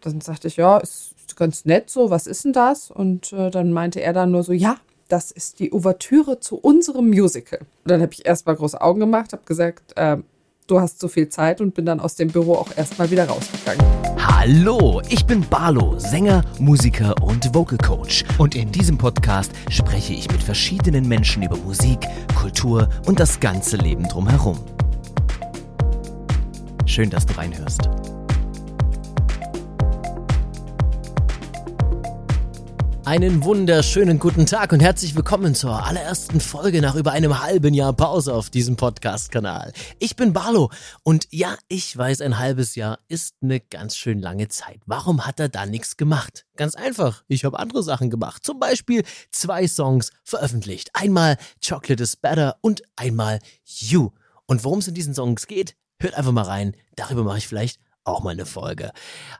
dann sagte ich, ja, ist ganz nett so, was ist denn das? Und äh, dann meinte er dann nur so, ja, das ist die Ouvertüre zu unserem Musical. Und dann habe ich erstmal große Augen gemacht, habe gesagt, äh, du hast so viel Zeit und bin dann aus dem Büro auch erstmal wieder rausgegangen. Hallo, ich bin Barlo, Sänger, Musiker und Vocal Coach. Und in diesem Podcast spreche ich mit verschiedenen Menschen über Musik, Kultur und das ganze Leben drumherum. Schön, dass du reinhörst. Einen wunderschönen guten Tag und herzlich willkommen zur allerersten Folge nach über einem halben Jahr Pause auf diesem Podcast-Kanal. Ich bin Barlo und ja, ich weiß, ein halbes Jahr ist eine ganz schön lange Zeit. Warum hat er da nichts gemacht? Ganz einfach, ich habe andere Sachen gemacht. Zum Beispiel zwei Songs veröffentlicht. Einmal Chocolate is Better und einmal You. Und worum es in diesen Songs geht, hört einfach mal rein. Darüber mache ich vielleicht auch mal eine Folge.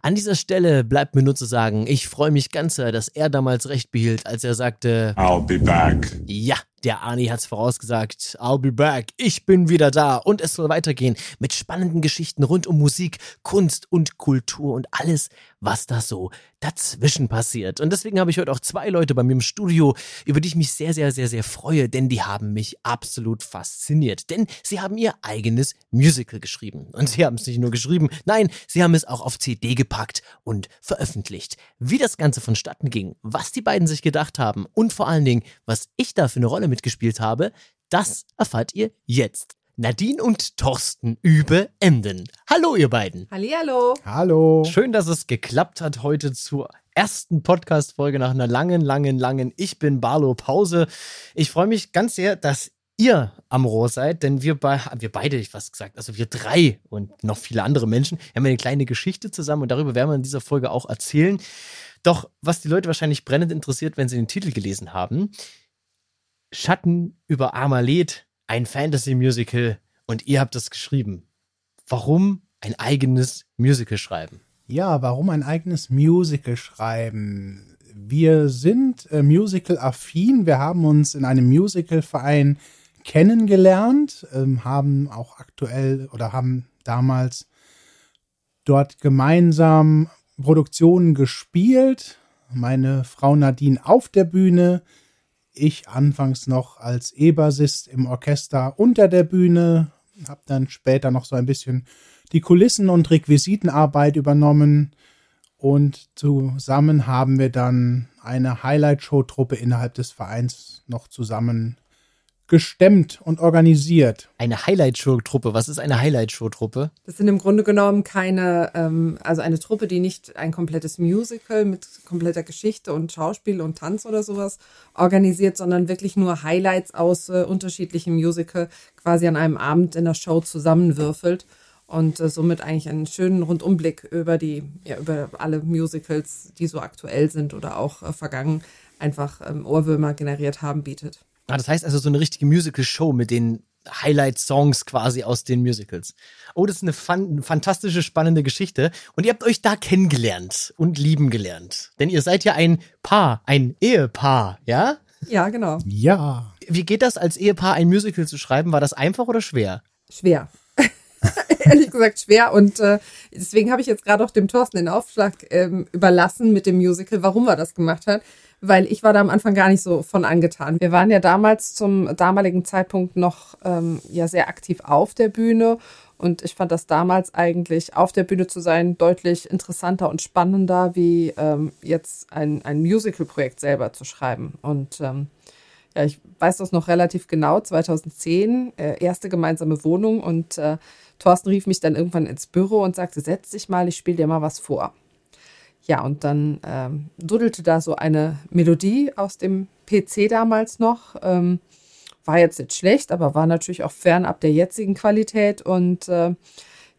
An dieser Stelle bleibt mir nur zu sagen, ich freue mich ganz sehr, dass er damals recht behielt, als er sagte, I'll be back. Ja, der Ani hat's vorausgesagt. I'll be back. Ich bin wieder da. Und es soll weitergehen mit spannenden Geschichten rund um Musik, Kunst und Kultur und alles, was da so dazwischen passiert. Und deswegen habe ich heute auch zwei Leute bei mir im Studio, über die ich mich sehr, sehr, sehr, sehr freue, denn die haben mich absolut fasziniert. Denn sie haben ihr eigenes Musical geschrieben. Und sie haben es nicht nur geschrieben, nein, sie haben es auch auf CD gepackt und veröffentlicht. Wie das Ganze vonstatten ging, was die beiden sich gedacht haben und vor allen Dingen, was ich da für eine Rolle mitgespielt habe, das erfahrt ihr jetzt. Nadine und Thorsten Übe Emden. Hallo, ihr beiden. Hallihallo. Hallo. Schön, dass es geklappt hat heute zur ersten Podcast-Folge nach einer langen, langen, langen Ich bin Barlo Pause. Ich freue mich ganz sehr, dass ihr am Rohr seid, denn wir, be wir beide, ich fast gesagt, also wir drei und noch viele andere Menschen, haben eine kleine Geschichte zusammen und darüber werden wir in dieser Folge auch erzählen. Doch was die Leute wahrscheinlich brennend interessiert, wenn sie den Titel gelesen haben, Schatten über Armalet, ein Fantasy-Musical und ihr habt das geschrieben. Warum ein eigenes Musical schreiben? Ja, warum ein eigenes Musical schreiben? Wir sind äh, Musical-affin. Wir haben uns in einem Musical-Verein kennengelernt, ähm, haben auch aktuell oder haben damals dort gemeinsam Produktionen gespielt. Meine Frau Nadine auf der Bühne, ich anfangs noch als E-Bassist im Orchester unter der Bühne, habe dann später noch so ein bisschen die Kulissen- und Requisitenarbeit übernommen. Und zusammen haben wir dann eine Highlight-Show-Truppe innerhalb des Vereins noch zusammen gestemmt und organisiert. Eine Highlight-Show-Truppe. Was ist eine Highlight-Show-Truppe? Das sind im Grunde genommen keine, ähm, also eine Truppe, die nicht ein komplettes Musical mit kompletter Geschichte und Schauspiel und Tanz oder sowas organisiert, sondern wirklich nur Highlights aus äh, unterschiedlichen Musical quasi an einem Abend in der Show zusammenwürfelt und äh, somit eigentlich einen schönen Rundumblick über die, ja, über alle Musicals, die so aktuell sind oder auch äh, vergangen, einfach ähm, Ohrwürmer generiert haben, bietet. Ah, das heißt also so eine richtige Musical-Show mit den Highlight-Songs quasi aus den Musicals. Oh, das ist eine fan fantastische, spannende Geschichte. Und ihr habt euch da kennengelernt und lieben gelernt. Denn ihr seid ja ein Paar, ein Ehepaar, ja? Ja, genau. Ja. Wie geht das als Ehepaar, ein Musical zu schreiben? War das einfach oder schwer? Schwer. Ehrlich gesagt schwer. Und äh, deswegen habe ich jetzt gerade auch dem Thorsten den Aufschlag ähm, überlassen mit dem Musical, warum er das gemacht hat weil ich war da am Anfang gar nicht so von angetan. Wir waren ja damals zum damaligen Zeitpunkt noch ähm, ja sehr aktiv auf der Bühne und ich fand das damals eigentlich auf der Bühne zu sein deutlich interessanter und spannender, wie ähm, jetzt ein, ein Musical-Projekt selber zu schreiben. Und ähm, ich weiß das noch relativ genau, 2010, äh, erste gemeinsame Wohnung und äh, Thorsten rief mich dann irgendwann ins Büro und sagte, setz dich mal, ich spiele dir mal was vor. Ja, und dann ähm, dudelte da so eine Melodie aus dem PC damals noch. Ähm, war jetzt nicht schlecht, aber war natürlich auch fernab der jetzigen Qualität. Und äh,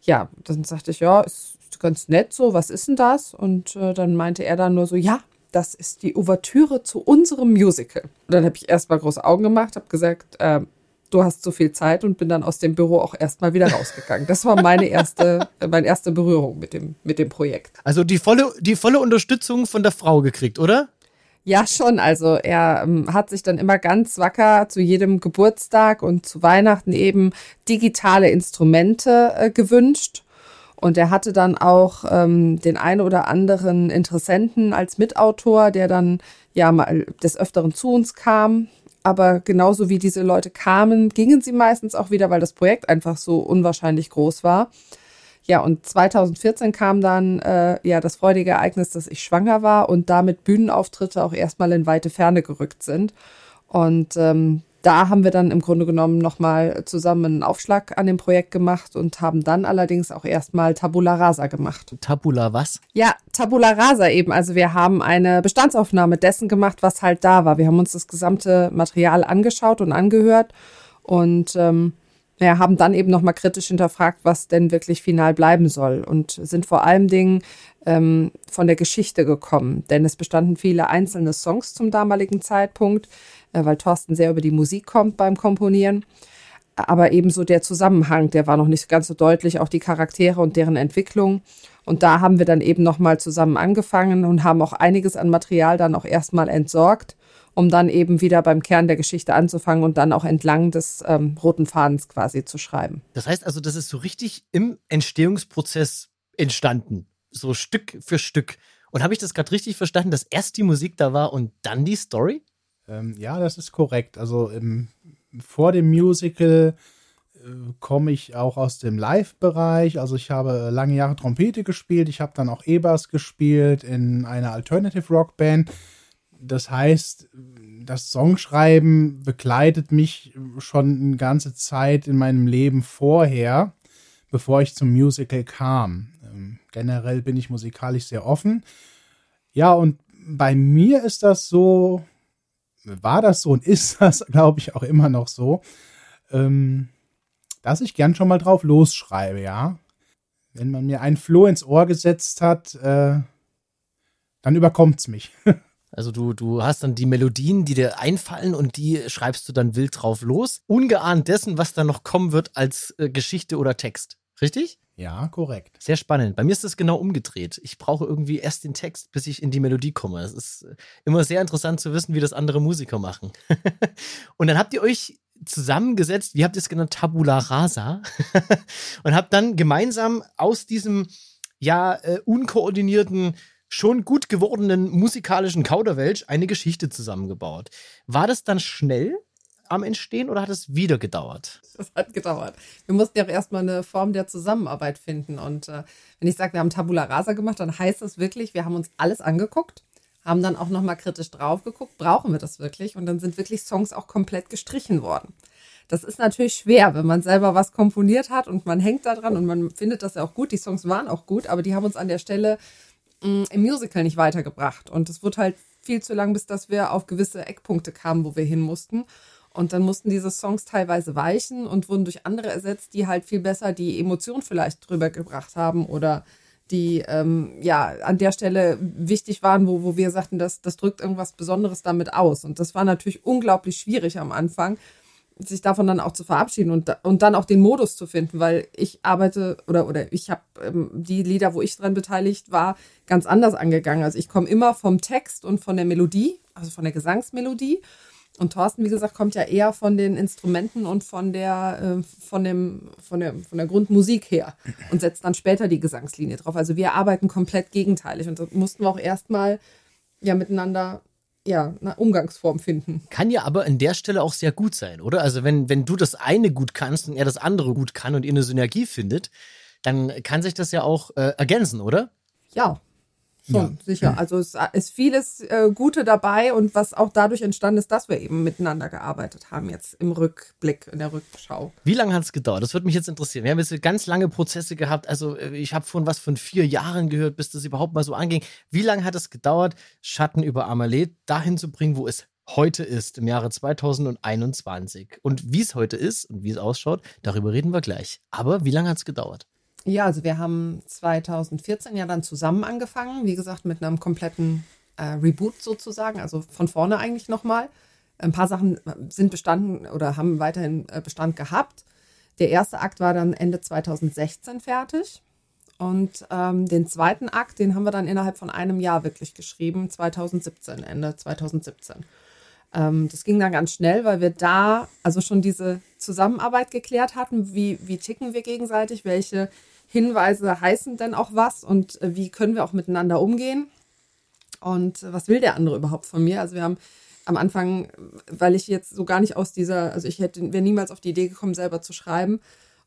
ja, dann sagte ich, ja, ist ganz nett so, was ist denn das? Und äh, dann meinte er dann nur so, ja, das ist die Ouvertüre zu unserem Musical. Und dann habe ich erstmal große Augen gemacht, habe gesagt, äh, du hast zu viel Zeit und bin dann aus dem Büro auch erstmal wieder rausgegangen. Das war meine erste, meine erste Berührung mit dem, mit dem Projekt. Also die volle, die volle Unterstützung von der Frau gekriegt, oder? Ja, schon. Also er ähm, hat sich dann immer ganz wacker zu jedem Geburtstag und zu Weihnachten eben digitale Instrumente äh, gewünscht. Und er hatte dann auch ähm, den einen oder anderen Interessenten als Mitautor, der dann ja mal des Öfteren zu uns kam. Aber genauso wie diese Leute kamen, gingen sie meistens auch wieder, weil das Projekt einfach so unwahrscheinlich groß war. Ja, und 2014 kam dann äh, ja das freudige Ereignis, dass ich schwanger war und damit Bühnenauftritte auch erstmal in weite Ferne gerückt sind. Und ähm, da haben wir dann im Grunde genommen nochmal zusammen einen Aufschlag an dem Projekt gemacht und haben dann allerdings auch erstmal Tabula Rasa gemacht. Tabula was? Ja, Tabula Rasa eben. Also wir haben eine Bestandsaufnahme dessen gemacht, was halt da war. Wir haben uns das gesamte Material angeschaut und angehört und ähm, ja, haben dann eben nochmal kritisch hinterfragt, was denn wirklich final bleiben soll und sind vor allem Dingen ähm, von der Geschichte gekommen. Denn es bestanden viele einzelne Songs zum damaligen Zeitpunkt, weil Thorsten sehr über die Musik kommt beim Komponieren. Aber ebenso der Zusammenhang, der war noch nicht ganz so deutlich, auch die Charaktere und deren Entwicklung. Und da haben wir dann eben nochmal zusammen angefangen und haben auch einiges an Material dann auch erstmal entsorgt, um dann eben wieder beim Kern der Geschichte anzufangen und dann auch entlang des ähm, roten Fadens quasi zu schreiben. Das heißt also, das ist so richtig im Entstehungsprozess entstanden, so Stück für Stück. Und habe ich das gerade richtig verstanden, dass erst die Musik da war und dann die Story? Ähm, ja, das ist korrekt. Also im, vor dem Musical äh, komme ich auch aus dem Live-Bereich. Also ich habe lange Jahre Trompete gespielt. Ich habe dann auch E-Bass gespielt in einer Alternative Rock Band. Das heißt, das Songschreiben begleitet mich schon eine ganze Zeit in meinem Leben vorher, bevor ich zum Musical kam. Ähm, generell bin ich musikalisch sehr offen. Ja, und bei mir ist das so, war das so und ist das, glaube ich, auch immer noch so, ähm, dass ich gern schon mal drauf losschreibe, ja. Wenn man mir einen Floh ins Ohr gesetzt hat, äh, dann überkommt's mich. Also du, du hast dann die Melodien, die dir einfallen und die schreibst du dann wild drauf los, ungeahnt dessen, was dann noch kommen wird als äh, Geschichte oder Text. Richtig? Ja, korrekt. Sehr spannend. Bei mir ist das genau umgedreht. Ich brauche irgendwie erst den Text, bis ich in die Melodie komme. Es ist äh, immer sehr interessant zu wissen, wie das andere Musiker machen. und dann habt ihr euch zusammengesetzt, wie habt ihr es genannt, Tabula Rasa, und habt dann gemeinsam aus diesem ja äh, unkoordinierten schon gut gewordenen musikalischen Kauderwelsch eine Geschichte zusammengebaut. War das dann schnell am Entstehen oder hat es wieder gedauert? Das hat gedauert. Wir mussten ja auch erstmal eine Form der Zusammenarbeit finden. Und äh, wenn ich sage, wir haben Tabula Rasa gemacht, dann heißt das wirklich, wir haben uns alles angeguckt, haben dann auch nochmal kritisch drauf geguckt, brauchen wir das wirklich? Und dann sind wirklich Songs auch komplett gestrichen worden. Das ist natürlich schwer, wenn man selber was komponiert hat und man hängt da dran und man findet das ja auch gut. Die Songs waren auch gut, aber die haben uns an der Stelle mh, im Musical nicht weitergebracht. Und es wird halt viel zu lang, bis dass wir auf gewisse Eckpunkte kamen, wo wir hin mussten. Und dann mussten diese Songs teilweise weichen und wurden durch andere ersetzt, die halt viel besser die Emotion vielleicht drüber gebracht haben oder die ähm, ja an der Stelle wichtig waren, wo, wo wir sagten, das, das drückt irgendwas Besonderes damit aus. Und das war natürlich unglaublich schwierig am Anfang, sich davon dann auch zu verabschieden und, und dann auch den Modus zu finden, weil ich arbeite oder, oder ich habe ähm, die Lieder, wo ich dran beteiligt war, ganz anders angegangen. Also ich komme immer vom Text und von der Melodie, also von der Gesangsmelodie. Und Thorsten, wie gesagt, kommt ja eher von den Instrumenten und von der, äh, von dem, von der, von der Grundmusik her und setzt dann später die Gesangslinie drauf. Also wir arbeiten komplett gegenteilig und da mussten wir auch erstmal ja miteinander ja, eine Umgangsform finden. Kann ja aber an der Stelle auch sehr gut sein, oder? Also wenn, wenn du das eine gut kannst und er das andere gut kann und ihr eine Synergie findet, dann kann sich das ja auch äh, ergänzen, oder? Ja, schon, ja. sicher. Also es ist vieles äh, Gute dabei und was auch dadurch entstanden ist, dass wir eben miteinander gearbeitet haben, jetzt im Rückblick, in der Rückschau. Wie lange hat es gedauert? Das würde mich jetzt interessieren. Wir haben jetzt ganz lange Prozesse gehabt. Also äh, ich habe von was von vier Jahren gehört, bis das überhaupt mal so anging. Wie lange hat es gedauert, Schatten über Amelie dahin zu bringen, wo es heute ist, im Jahre 2021? Und wie es heute ist und wie es ausschaut, darüber reden wir gleich. Aber wie lange hat es gedauert? Ja, also wir haben 2014 ja dann zusammen angefangen, wie gesagt, mit einem kompletten äh, Reboot sozusagen, also von vorne eigentlich nochmal. Ein paar Sachen sind bestanden oder haben weiterhin äh, Bestand gehabt. Der erste Akt war dann Ende 2016 fertig. Und ähm, den zweiten Akt, den haben wir dann innerhalb von einem Jahr wirklich geschrieben, 2017, Ende 2017. Ähm, das ging dann ganz schnell, weil wir da also schon diese Zusammenarbeit geklärt hatten, wie, wie ticken wir gegenseitig, welche Hinweise heißen denn auch was und äh, wie können wir auch miteinander umgehen und was will der andere überhaupt von mir? Also wir haben am Anfang, weil ich jetzt so gar nicht aus dieser, also ich hätte, wäre niemals auf die Idee gekommen, selber zu schreiben.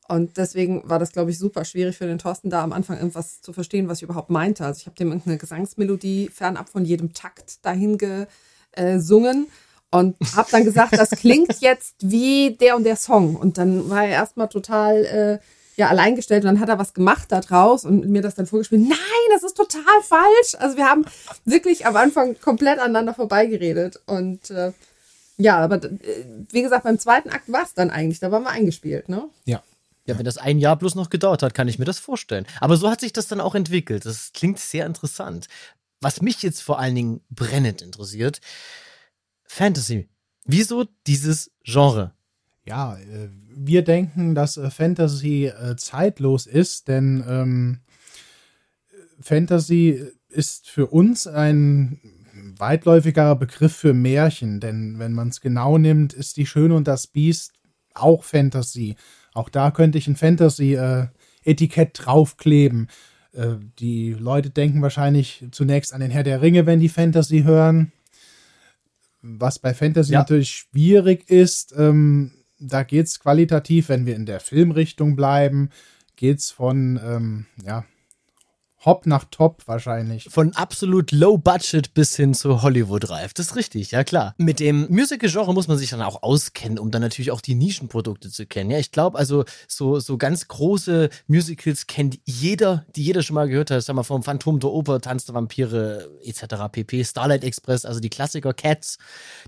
Und deswegen war das, glaube ich, super schwierig für den Thorsten, da am Anfang irgendwas zu verstehen, was ich überhaupt meinte. Also ich habe dem irgendeine Gesangsmelodie fernab von jedem Takt dahin gesungen und habe dann gesagt, das klingt jetzt wie der und der Song. Und dann war er erstmal total äh, ja alleingestellt und dann hat er was gemacht da draus und mir das dann vorgespielt. Nein, das ist total falsch. Also wir haben wirklich am Anfang komplett aneinander vorbeigeredet und äh, ja, aber äh, wie gesagt, beim zweiten Akt war es dann eigentlich, da waren wir eingespielt, ne? Ja. Ja, wenn das ein Jahr bloß noch gedauert hat, kann ich mir das vorstellen. Aber so hat sich das dann auch entwickelt. Das klingt sehr interessant. Was mich jetzt vor allen Dingen brennend interessiert, Fantasy. Wieso dieses Genre? Ja, äh, wir denken, dass äh, Fantasy äh, zeitlos ist, denn ähm, Fantasy ist für uns ein weitläufiger Begriff für Märchen, denn wenn man es genau nimmt, ist die Schöne und das Biest auch Fantasy. Auch da könnte ich ein Fantasy-Etikett draufkleben. Die Leute denken wahrscheinlich zunächst an den Herr der Ringe, wenn die Fantasy hören. Was bei Fantasy ja. natürlich schwierig ist, ähm, da geht es qualitativ, wenn wir in der Filmrichtung bleiben, geht es von ähm, ja, Hop nach Top wahrscheinlich. Von absolut low budget bis hin zu Hollywood-reif. Das ist richtig, ja klar. Mit dem Musical-Genre muss man sich dann auch auskennen, um dann natürlich auch die Nischenprodukte zu kennen. Ja, ich glaube, also so, so ganz große Musicals kennt jeder, die jeder schon mal gehört hat. Sag mal, vom Phantom der Oper, Tanz der Vampire etc. pp. Starlight Express, also die Klassiker Cats.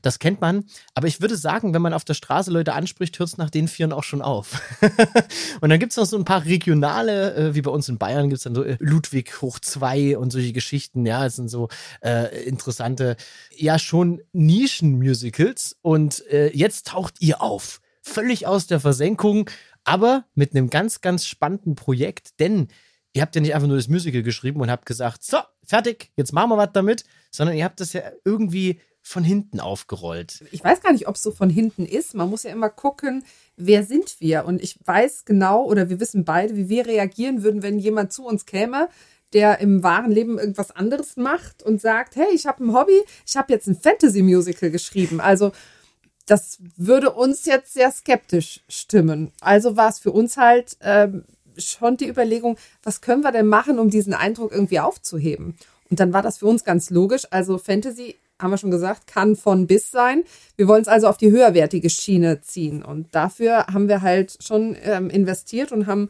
Das kennt man. Aber ich würde sagen, wenn man auf der Straße Leute anspricht, hört es nach den Vieren auch schon auf. Und dann gibt es noch so ein paar regionale, äh, wie bei uns in Bayern gibt es dann so äh, Ludwig Ludwig hoch zwei und solche Geschichten, ja, es sind so äh, interessante, ja schon Nischen-Musicals und äh, jetzt taucht ihr auf, völlig aus der Versenkung, aber mit einem ganz, ganz spannenden Projekt, denn ihr habt ja nicht einfach nur das Musical geschrieben und habt gesagt, so, fertig, jetzt machen wir was damit, sondern ihr habt das ja irgendwie von hinten aufgerollt. Ich weiß gar nicht, ob es so von hinten ist. Man muss ja immer gucken, wer sind wir? Und ich weiß genau, oder wir wissen beide, wie wir reagieren würden, wenn jemand zu uns käme, der im wahren Leben irgendwas anderes macht und sagt, hey, ich habe ein Hobby, ich habe jetzt ein Fantasy-Musical geschrieben. Also das würde uns jetzt sehr skeptisch stimmen. Also war es für uns halt ähm, schon die Überlegung, was können wir denn machen, um diesen Eindruck irgendwie aufzuheben? Und dann war das für uns ganz logisch. Also Fantasy, haben wir schon gesagt, kann von bis sein. Wir wollen es also auf die höherwertige Schiene ziehen. Und dafür haben wir halt schon ähm, investiert und haben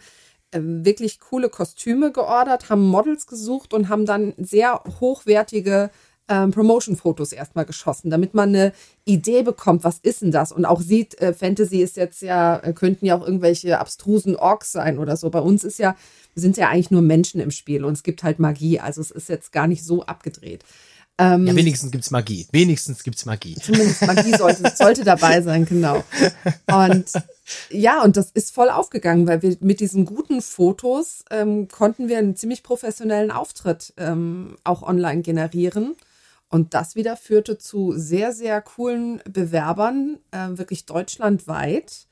wirklich coole Kostüme geordert, haben Models gesucht und haben dann sehr hochwertige ähm, Promotion-Fotos erstmal geschossen, damit man eine Idee bekommt, was ist denn das? Und auch sieht, äh, Fantasy ist jetzt ja, äh, könnten ja auch irgendwelche abstrusen Orks sein oder so. Bei uns ist ja, sind ja eigentlich nur Menschen im Spiel und es gibt halt Magie. Also es ist jetzt gar nicht so abgedreht. Ähm, ja, wenigstens gibt's Magie. Wenigstens gibt's Magie. Zumindest Magie sollte, sollte dabei sein, genau. Und ja, und das ist voll aufgegangen, weil wir mit diesen guten Fotos ähm, konnten wir einen ziemlich professionellen Auftritt ähm, auch online generieren. Und das wieder führte zu sehr, sehr coolen Bewerbern, äh, wirklich deutschlandweit,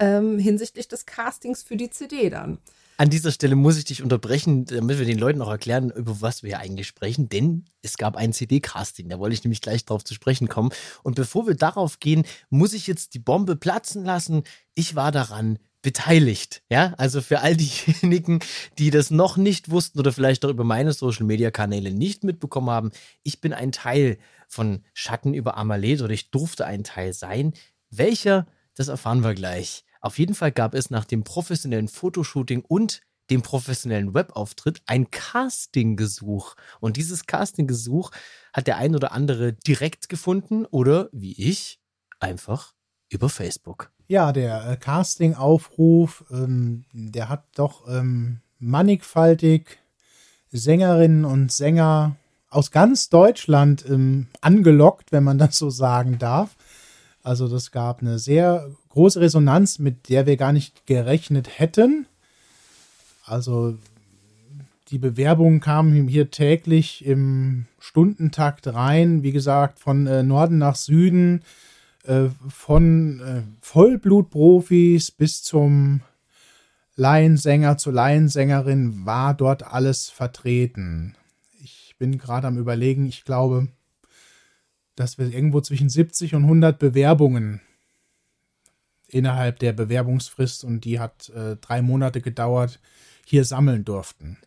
ähm, hinsichtlich des Castings für die CD dann. An dieser Stelle muss ich dich unterbrechen, damit wir den Leuten auch erklären, über was wir hier eigentlich sprechen, denn es gab ein CD-Casting, da wollte ich nämlich gleich drauf zu sprechen kommen. Und bevor wir darauf gehen, muss ich jetzt die Bombe platzen lassen. Ich war daran beteiligt. Ja, also für all diejenigen, die das noch nicht wussten oder vielleicht auch über meine Social Media Kanäle nicht mitbekommen haben, ich bin ein Teil von Schatten über Amaleth oder ich durfte ein Teil sein. Welcher, das erfahren wir gleich. Auf jeden Fall gab es nach dem professionellen Fotoshooting und dem professionellen Webauftritt ein Castinggesuch. Und dieses Castinggesuch hat der ein oder andere direkt gefunden oder wie ich einfach über Facebook. Ja, der äh, Castingaufruf, ähm, der hat doch ähm, mannigfaltig Sängerinnen und Sänger aus ganz Deutschland ähm, angelockt, wenn man das so sagen darf. Also das gab eine sehr große Resonanz, mit der wir gar nicht gerechnet hätten. Also die Bewerbungen kamen hier täglich im Stundentakt rein, wie gesagt, von äh, Norden nach Süden, äh, von äh, Vollblutprofis bis zum Laiensänger zu Laiensängerin war dort alles vertreten. Ich bin gerade am Überlegen, ich glaube, dass wir irgendwo zwischen 70 und 100 Bewerbungen innerhalb der Bewerbungsfrist und die hat äh, drei Monate gedauert, hier sammeln durften.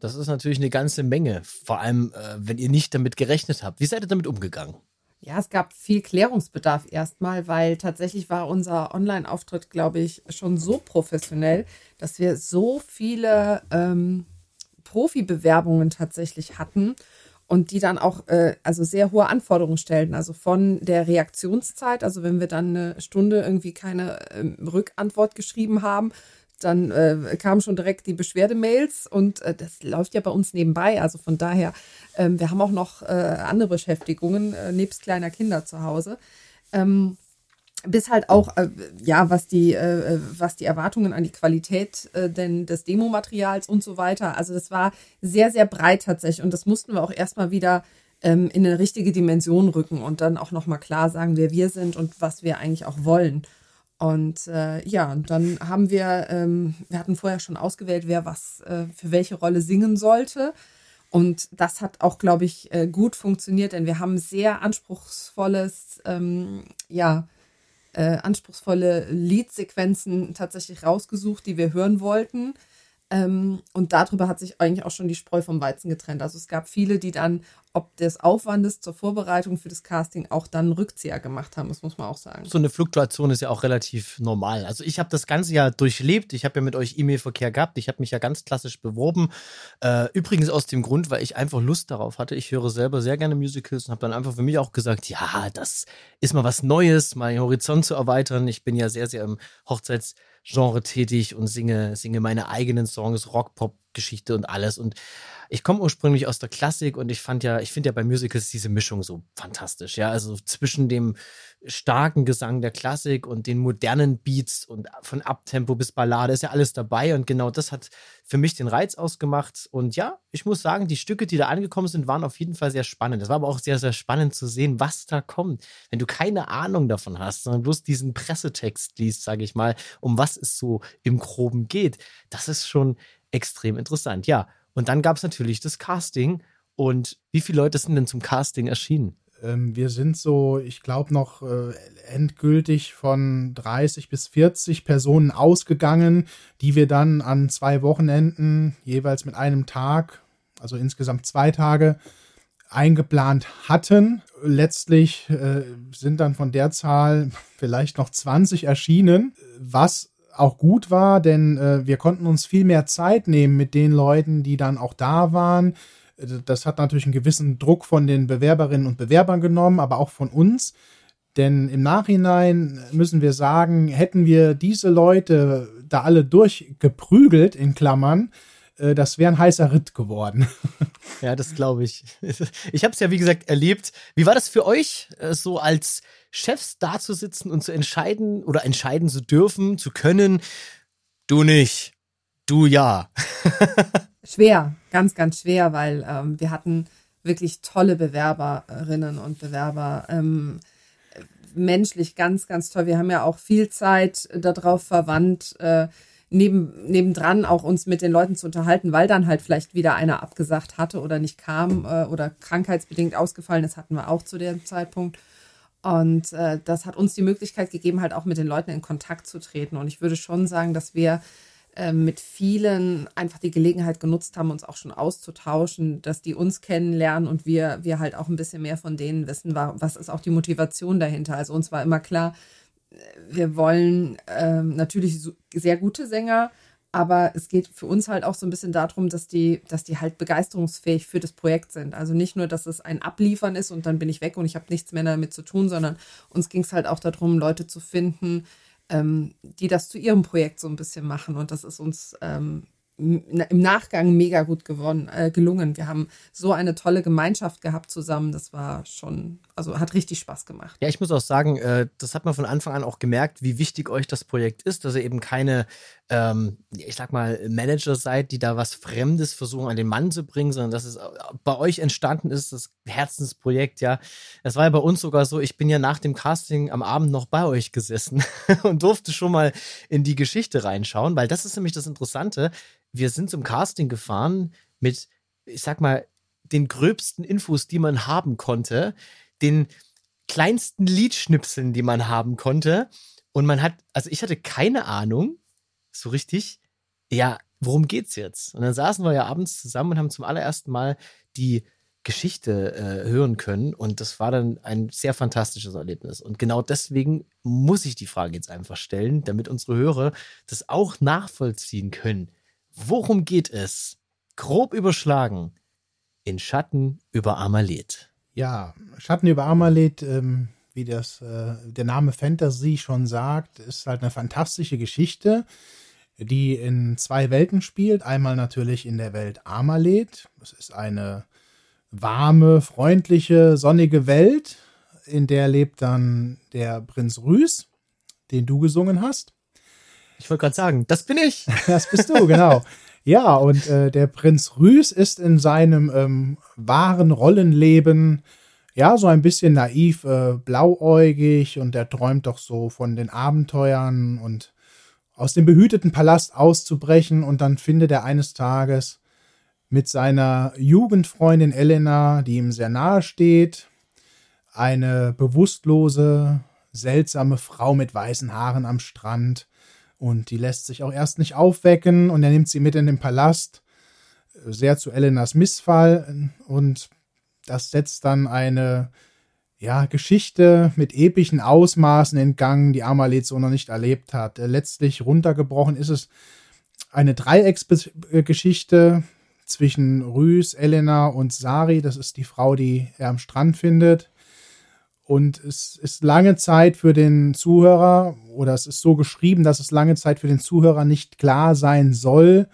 Das ist natürlich eine ganze Menge, vor allem äh, wenn ihr nicht damit gerechnet habt. Wie seid ihr damit umgegangen? Ja, es gab viel Klärungsbedarf erstmal, weil tatsächlich war unser Online-Auftritt, glaube ich, schon so professionell, dass wir so viele ähm, Profi-Bewerbungen tatsächlich hatten und die dann auch äh, also sehr hohe Anforderungen stellten. Also von der Reaktionszeit, also wenn wir dann eine Stunde irgendwie keine ähm, Rückantwort geschrieben haben, dann äh, kamen schon direkt die Beschwerdemails und äh, das läuft ja bei uns nebenbei. Also von daher, ähm, wir haben auch noch äh, andere Beschäftigungen äh, nebst kleiner Kinder zu Hause. Ähm, bis halt auch, äh, ja, was die, äh, was die Erwartungen an die Qualität äh, denn des Demomaterials und so weiter. Also das war sehr, sehr breit tatsächlich und das mussten wir auch erstmal wieder ähm, in eine richtige Dimension rücken und dann auch nochmal klar sagen, wer wir sind und was wir eigentlich auch wollen. Und äh, ja, und dann haben wir, ähm, wir hatten vorher schon ausgewählt, wer was äh, für welche Rolle singen sollte. Und das hat auch, glaube ich, äh, gut funktioniert, denn wir haben sehr anspruchsvolles, ähm, ja, äh, anspruchsvolle Liedsequenzen tatsächlich rausgesucht, die wir hören wollten. Ähm, und darüber hat sich eigentlich auch schon die Spreu vom Weizen getrennt. Also es gab viele, die dann, ob des Aufwandes zur Vorbereitung für das Casting, auch dann Rückzieher gemacht haben. Das muss man auch sagen. So eine Fluktuation ist ja auch relativ normal. Also ich habe das Ganze ja durchlebt. Ich habe ja mit euch E-Mail-Verkehr gehabt. Ich habe mich ja ganz klassisch beworben. Äh, übrigens aus dem Grund, weil ich einfach Lust darauf hatte. Ich höre selber sehr gerne Musicals und habe dann einfach für mich auch gesagt, ja, das ist mal was Neues, meinen Horizont zu erweitern. Ich bin ja sehr, sehr im Hochzeits- Genre tätig und singe, singe meine eigenen Songs, Rock, Pop, Geschichte und alles. Und ich komme ursprünglich aus der Klassik und ich fand ja, ich finde ja bei Musicals diese Mischung so fantastisch. Ja, also zwischen dem starken Gesang der Klassik und den modernen Beats und von Abtempo bis Ballade ist ja alles dabei und genau das hat für mich den Reiz ausgemacht. Und ja, ich muss sagen, die Stücke, die da angekommen sind, waren auf jeden Fall sehr spannend. Es war aber auch sehr, sehr spannend zu sehen, was da kommt. Wenn du keine Ahnung davon hast, sondern bloß diesen Pressetext liest, sage ich mal, um was es so im Groben geht, das ist schon extrem interessant. Ja, und dann gab es natürlich das Casting. Und wie viele Leute sind denn zum Casting erschienen? Ähm, wir sind so, ich glaube, noch äh, endgültig von 30 bis 40 Personen ausgegangen, die wir dann an zwei Wochenenden jeweils mit einem Tag, also insgesamt zwei Tage, eingeplant hatten. Letztlich äh, sind dann von der Zahl vielleicht noch 20 erschienen, was auch gut war, denn äh, wir konnten uns viel mehr Zeit nehmen mit den Leuten, die dann auch da waren. Das hat natürlich einen gewissen Druck von den Bewerberinnen und Bewerbern genommen, aber auch von uns. Denn im Nachhinein müssen wir sagen, hätten wir diese Leute da alle durchgeprügelt, in Klammern, äh, das wäre ein heißer Ritt geworden. Ja, das glaube ich. Ich habe es ja, wie gesagt, erlebt. Wie war das für euch, äh, so als Chefs dazusitzen und zu entscheiden oder entscheiden zu dürfen, zu können, du nicht, du ja. schwer, ganz, ganz schwer, weil ähm, wir hatten wirklich tolle Bewerberinnen und Bewerber. Ähm, menschlich ganz, ganz toll. Wir haben ja auch viel Zeit darauf verwandt, äh, neben, nebendran auch uns mit den Leuten zu unterhalten, weil dann halt vielleicht wieder einer abgesagt hatte oder nicht kam äh, oder krankheitsbedingt ausgefallen ist, hatten wir auch zu dem Zeitpunkt. Und äh, das hat uns die Möglichkeit gegeben, halt auch mit den Leuten in Kontakt zu treten. Und ich würde schon sagen, dass wir äh, mit vielen einfach die Gelegenheit genutzt haben, uns auch schon auszutauschen, dass die uns kennenlernen und wir, wir halt auch ein bisschen mehr von denen wissen, was ist auch die Motivation dahinter. Also uns war immer klar, äh, wir wollen ähm, natürlich sehr gute Sänger, aber es geht für uns halt auch so ein bisschen darum, dass die, dass die halt begeisterungsfähig für das Projekt sind. Also nicht nur, dass es ein Abliefern ist und dann bin ich weg und ich habe nichts mehr damit zu tun, sondern uns ging es halt auch darum, Leute zu finden, ähm, die das zu ihrem Projekt so ein bisschen machen. Und das ist uns ähm, im Nachgang mega gut gewonnen, äh, gelungen. Wir haben so eine tolle Gemeinschaft gehabt zusammen. Das war schon, also hat richtig Spaß gemacht. Ja, ich muss auch sagen, äh, das hat man von Anfang an auch gemerkt, wie wichtig euch das Projekt ist, dass ihr eben keine, ähm, ich sag mal, Manager seid, die da was Fremdes versuchen an den Mann zu bringen, sondern dass es bei euch entstanden ist, das Herzensprojekt, ja. Es war ja bei uns sogar so, ich bin ja nach dem Casting am Abend noch bei euch gesessen und durfte schon mal in die Geschichte reinschauen, weil das ist nämlich das Interessante wir sind zum Casting gefahren mit, ich sag mal, den gröbsten Infos, die man haben konnte, den kleinsten Liedschnipseln, die man haben konnte. Und man hat, also ich hatte keine Ahnung, so richtig, ja, worum geht's jetzt? Und dann saßen wir ja abends zusammen und haben zum allerersten Mal die Geschichte äh, hören können. Und das war dann ein sehr fantastisches Erlebnis. Und genau deswegen muss ich die Frage jetzt einfach stellen, damit unsere Hörer das auch nachvollziehen können. Worum geht es? Grob überschlagen. In Schatten über Amaleth. Ja, Schatten über Amaleth, ähm, wie das äh, der Name Fantasy schon sagt, ist halt eine fantastische Geschichte, die in zwei Welten spielt. Einmal natürlich in der Welt Amaleth. Es ist eine warme, freundliche, sonnige Welt, in der lebt dann der Prinz Rüß, den du gesungen hast. Ich wollte gerade sagen, das bin ich. Das bist du, genau. Ja, und äh, der Prinz Rüß ist in seinem ähm, wahren Rollenleben ja so ein bisschen naiv, äh, blauäugig und er träumt doch so von den Abenteuern und aus dem behüteten Palast auszubrechen und dann findet er eines Tages mit seiner Jugendfreundin Elena, die ihm sehr nahe steht, eine bewusstlose, seltsame Frau mit weißen Haaren am Strand, und die lässt sich auch erst nicht aufwecken und er nimmt sie mit in den Palast, sehr zu Elenas Missfall. Und das setzt dann eine ja, Geschichte mit epischen Ausmaßen in Gang, die Amaleth so noch nicht erlebt hat. Letztlich runtergebrochen ist es eine Dreiecksgeschichte zwischen Rüß, Elena und Sari. Das ist die Frau, die er am Strand findet. Und es ist lange Zeit für den Zuhörer, oder es ist so geschrieben, dass es lange Zeit für den Zuhörer nicht klar sein soll,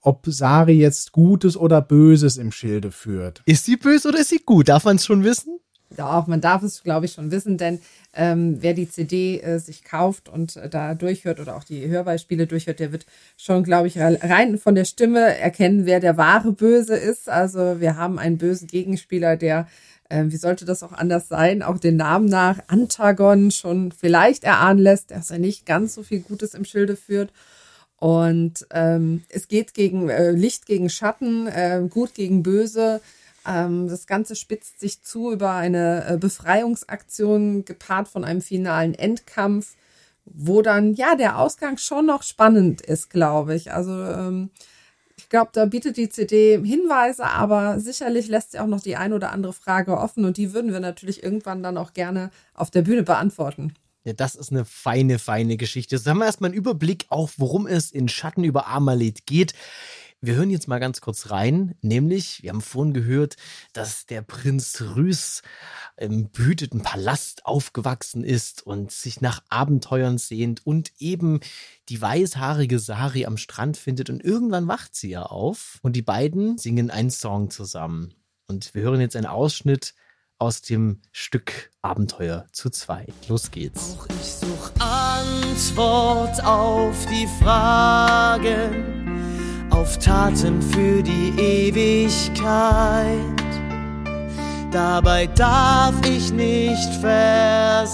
ob Sari jetzt Gutes oder Böses im Schilde führt. Ist sie böse oder ist sie gut? Darf man es schon wissen? Doch, man darf es, glaube ich, schon wissen, denn ähm, wer die CD äh, sich kauft und äh, da durchhört oder auch die Hörbeispiele durchhört, der wird schon, glaube ich, rein von der Stimme erkennen, wer der wahre Böse ist. Also wir haben einen bösen Gegenspieler, der äh, wie sollte das auch anders sein, auch den Namen nach Antagon schon vielleicht erahnen lässt, dass er nicht ganz so viel Gutes im Schilde führt. Und ähm, es geht gegen äh, Licht gegen Schatten, äh, gut gegen Böse. Ähm, das Ganze spitzt sich zu über eine äh, Befreiungsaktion, gepaart von einem finalen Endkampf, wo dann ja der Ausgang schon noch spannend ist, glaube ich. Also ähm, glaube, da bietet die CD Hinweise, aber sicherlich lässt sie auch noch die ein oder andere Frage offen und die würden wir natürlich irgendwann dann auch gerne auf der Bühne beantworten. Ja, das ist eine feine, feine Geschichte. So haben wir erstmal einen Überblick auf, worum es in Schatten über Amaleth geht. Wir hören jetzt mal ganz kurz rein, nämlich, wir haben vorhin gehört, dass der Prinz Rüß im behüteten Palast aufgewachsen ist und sich nach Abenteuern sehnt und eben die weißhaarige Sari am Strand findet und irgendwann wacht sie ja auf und die beiden singen einen Song zusammen. Und wir hören jetzt einen Ausschnitt aus dem Stück Abenteuer zu zweit. Los geht's. Auch ich such Antwort auf die Fragen auf Taten für die Ewigkeit. Dabei darf ich nicht versagen,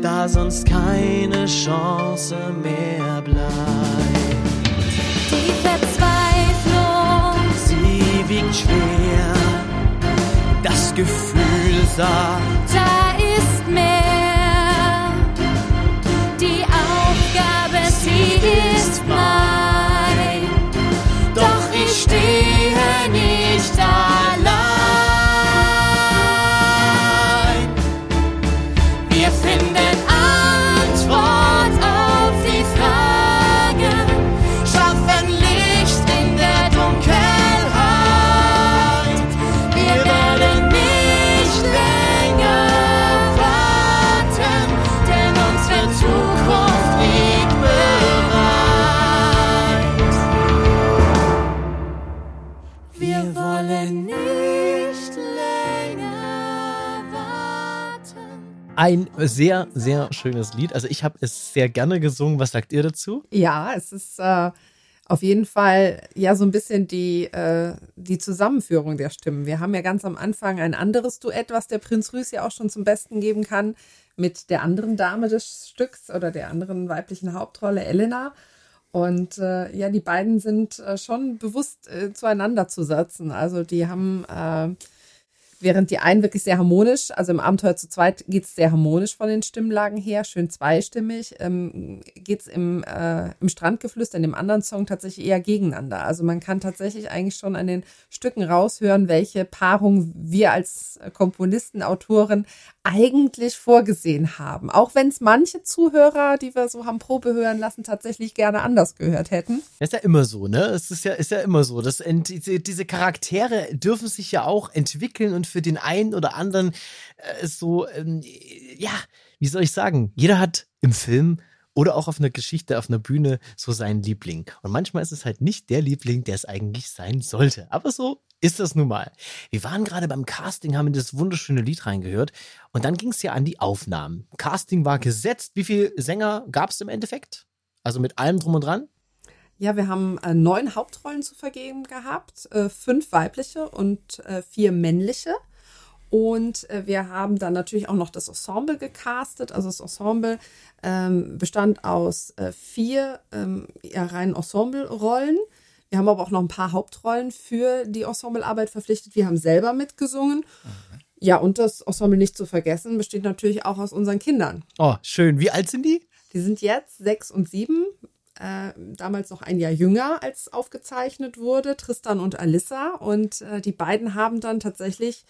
da sonst keine Chance mehr bleibt. Die Verzweiflung, sie wiegt schwer, das Gefühl sagt, Ein sehr, sehr schönes Lied. Also ich habe es sehr gerne gesungen. Was sagt ihr dazu? Ja, es ist äh, auf jeden Fall ja so ein bisschen die, äh, die Zusammenführung der Stimmen. Wir haben ja ganz am Anfang ein anderes Duett, was der Prinz Rüß ja auch schon zum Besten geben kann, mit der anderen Dame des Stücks oder der anderen weiblichen Hauptrolle, Elena. Und äh, ja, die beiden sind äh, schon bewusst äh, zueinander zu setzen. Also die haben, äh, während die einen wirklich sehr harmonisch, also im Abenteuer zu zweit geht's sehr harmonisch von den Stimmlagen her, schön zweistimmig, ähm, geht's im, äh, im Strandgeflüster, in dem anderen Song tatsächlich eher gegeneinander. Also man kann tatsächlich eigentlich schon an den Stücken raushören, welche Paarung wir als Komponisten, Autoren eigentlich vorgesehen haben. Auch wenn es manche Zuhörer, die wir so haben Probe hören lassen, tatsächlich gerne anders gehört hätten. Ist ja immer so, ne? Es ist ja, ist ja immer so. Das, diese, diese Charaktere dürfen sich ja auch entwickeln und für den einen oder anderen äh, so, ähm, ja, wie soll ich sagen? Jeder hat im Film oder auch auf einer Geschichte, auf einer Bühne so seinen Liebling. Und manchmal ist es halt nicht der Liebling, der es eigentlich sein sollte. Aber so ist das nun mal. Wir waren gerade beim Casting, haben in das wunderschöne Lied reingehört und dann ging es ja an die Aufnahmen. Casting war gesetzt. Wie viele Sänger gab es im Endeffekt? Also mit allem drum und dran? Ja, wir haben äh, neun Hauptrollen zu vergeben gehabt, äh, fünf weibliche und äh, vier männliche. Und äh, wir haben dann natürlich auch noch das Ensemble gecastet. Also das Ensemble ähm, bestand aus äh, vier ähm, ja, reinen Ensemble-Rollen. Wir haben aber auch noch ein paar Hauptrollen für die Ensemblearbeit verpflichtet. Wir haben selber mitgesungen. Ja, und das Ensemble nicht zu vergessen, besteht natürlich auch aus unseren Kindern. Oh, schön. Wie alt sind die? Die sind jetzt sechs und sieben, äh, damals noch ein Jahr jünger, als aufgezeichnet wurde, Tristan und Alissa. Und äh, die beiden haben dann tatsächlich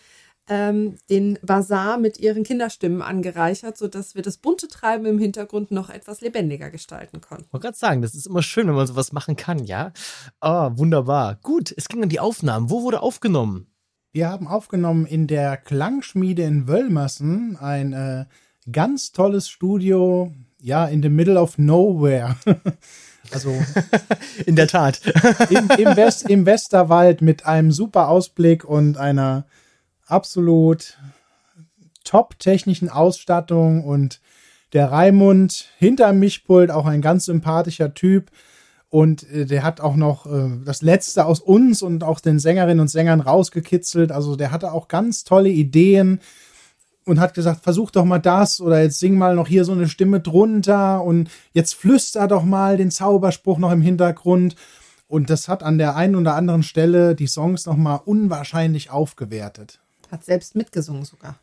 ähm, den Bazar mit ihren Kinderstimmen angereichert, sodass wir das bunte Treiben im Hintergrund noch etwas lebendiger gestalten konnten. Ich wollte gerade sagen, das ist immer schön, wenn man sowas machen kann, ja? Ah, wunderbar. Gut, es ging an die Aufnahmen. Wo wurde aufgenommen? Wir haben aufgenommen in der Klangschmiede in Wölmersen ein äh, ganz tolles Studio, ja, in the middle of nowhere. also In der Tat. im, im, West, im Westerwald mit einem super Ausblick und einer absolut top technischen Ausstattung und der Raimund hinter Mischpult auch ein ganz sympathischer Typ und äh, der hat auch noch äh, das Letzte aus uns und auch den Sängerinnen und Sängern rausgekitzelt. Also der hatte auch ganz tolle Ideen und hat gesagt, versuch doch mal das oder jetzt sing mal noch hier so eine Stimme drunter und jetzt flüster doch mal den Zauberspruch noch im Hintergrund. Und das hat an der einen oder anderen Stelle die Songs noch mal unwahrscheinlich aufgewertet. Hat selbst mitgesungen sogar.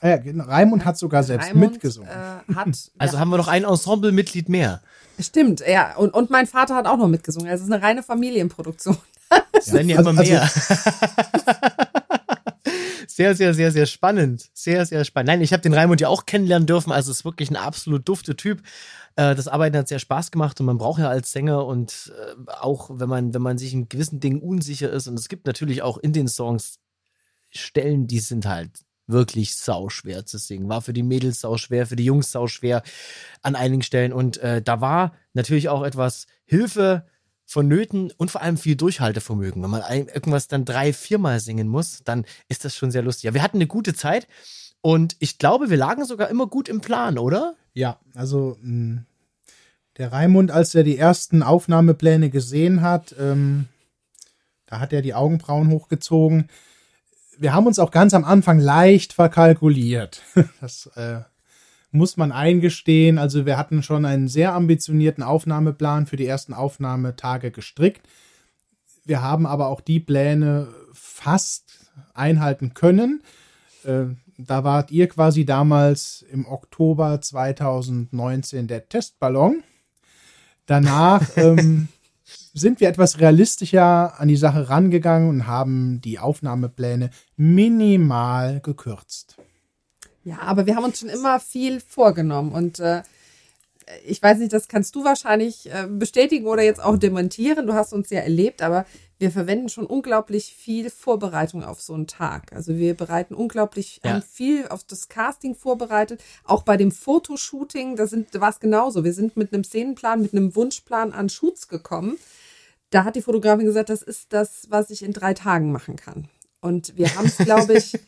Äh, Raimund hat sogar selbst Raimund, mitgesungen. Äh, hat, Also ja, haben wir noch ein Ensemblemitglied mehr. Stimmt, ja. Und, und mein Vater hat auch noch mitgesungen. Also es ist eine reine Familienproduktion. Es werden ja Also- immer also- mehr. sehr, sehr, sehr, sehr spannend. Sehr, sehr spannend. Nein, ich habe den Raimund ja auch kennenlernen dürfen. Also es ist wirklich ein absolut dufter Typ. Äh, Das Arbeiten hat sehr Spaß gemacht und man braucht ja als Sänger und äh, auch wenn man, wenn man sich in gewissen Dingen unsicher ist und es gibt natürlich auch in den Songs Stellen, die sind halt wirklich sauschwer zu singen. War für die Mädels sauschwer, für die Jungs sauschwer an einigen Stellen. Und äh, da war natürlich auch etwas Hilfe vonnöten und vor allem viel Durchhaltevermögen. Wenn man irgendwas dann drei, viermal singen muss, dann ist das schon sehr lustig. Ja, wir hatten eine gute Zeit und ich glaube, wir lagen sogar immer gut im Plan, oder? Ja, also mh, der Raimund, als er die ersten Aufnahmepläne gesehen hat, ähm, da hat er die Augenbrauen hochgezogen. Wir haben uns auch ganz am Anfang leicht verkalkuliert. Das äh, muss man eingestehen. Also wir hatten schon einen sehr ambitionierten Aufnahmeplan für die ersten Aufnahmetage gestrickt. Wir haben aber auch die Pläne fast einhalten können. Äh, da wart ihr quasi damals im Oktober 2019 der Testballon. Danach ähm, sind wir etwas realistischer an die Sache rangegangen und haben die Aufnahmepläne minimal gekürzt. Ja, aber wir haben uns schon immer viel vorgenommen und äh, ich weiß nicht, das kannst du wahrscheinlich äh, bestätigen oder jetzt auch dementieren. Du hast uns ja erlebt, aber wir verwenden schon unglaublich viel Vorbereitung auf so einen Tag. Also wir bereiten unglaublich Ja. haben viel auf das Casting vorbereitet. Auch bei dem Fotoshooting, da sind, da war es genauso. Wir sind mit einem Szenenplan, mit einem Wunschplan an Shoots gekommen. Da hat die Fotografin gesagt, das ist das, was ich in drei Tagen machen kann. Und wir haben es, glaube ich,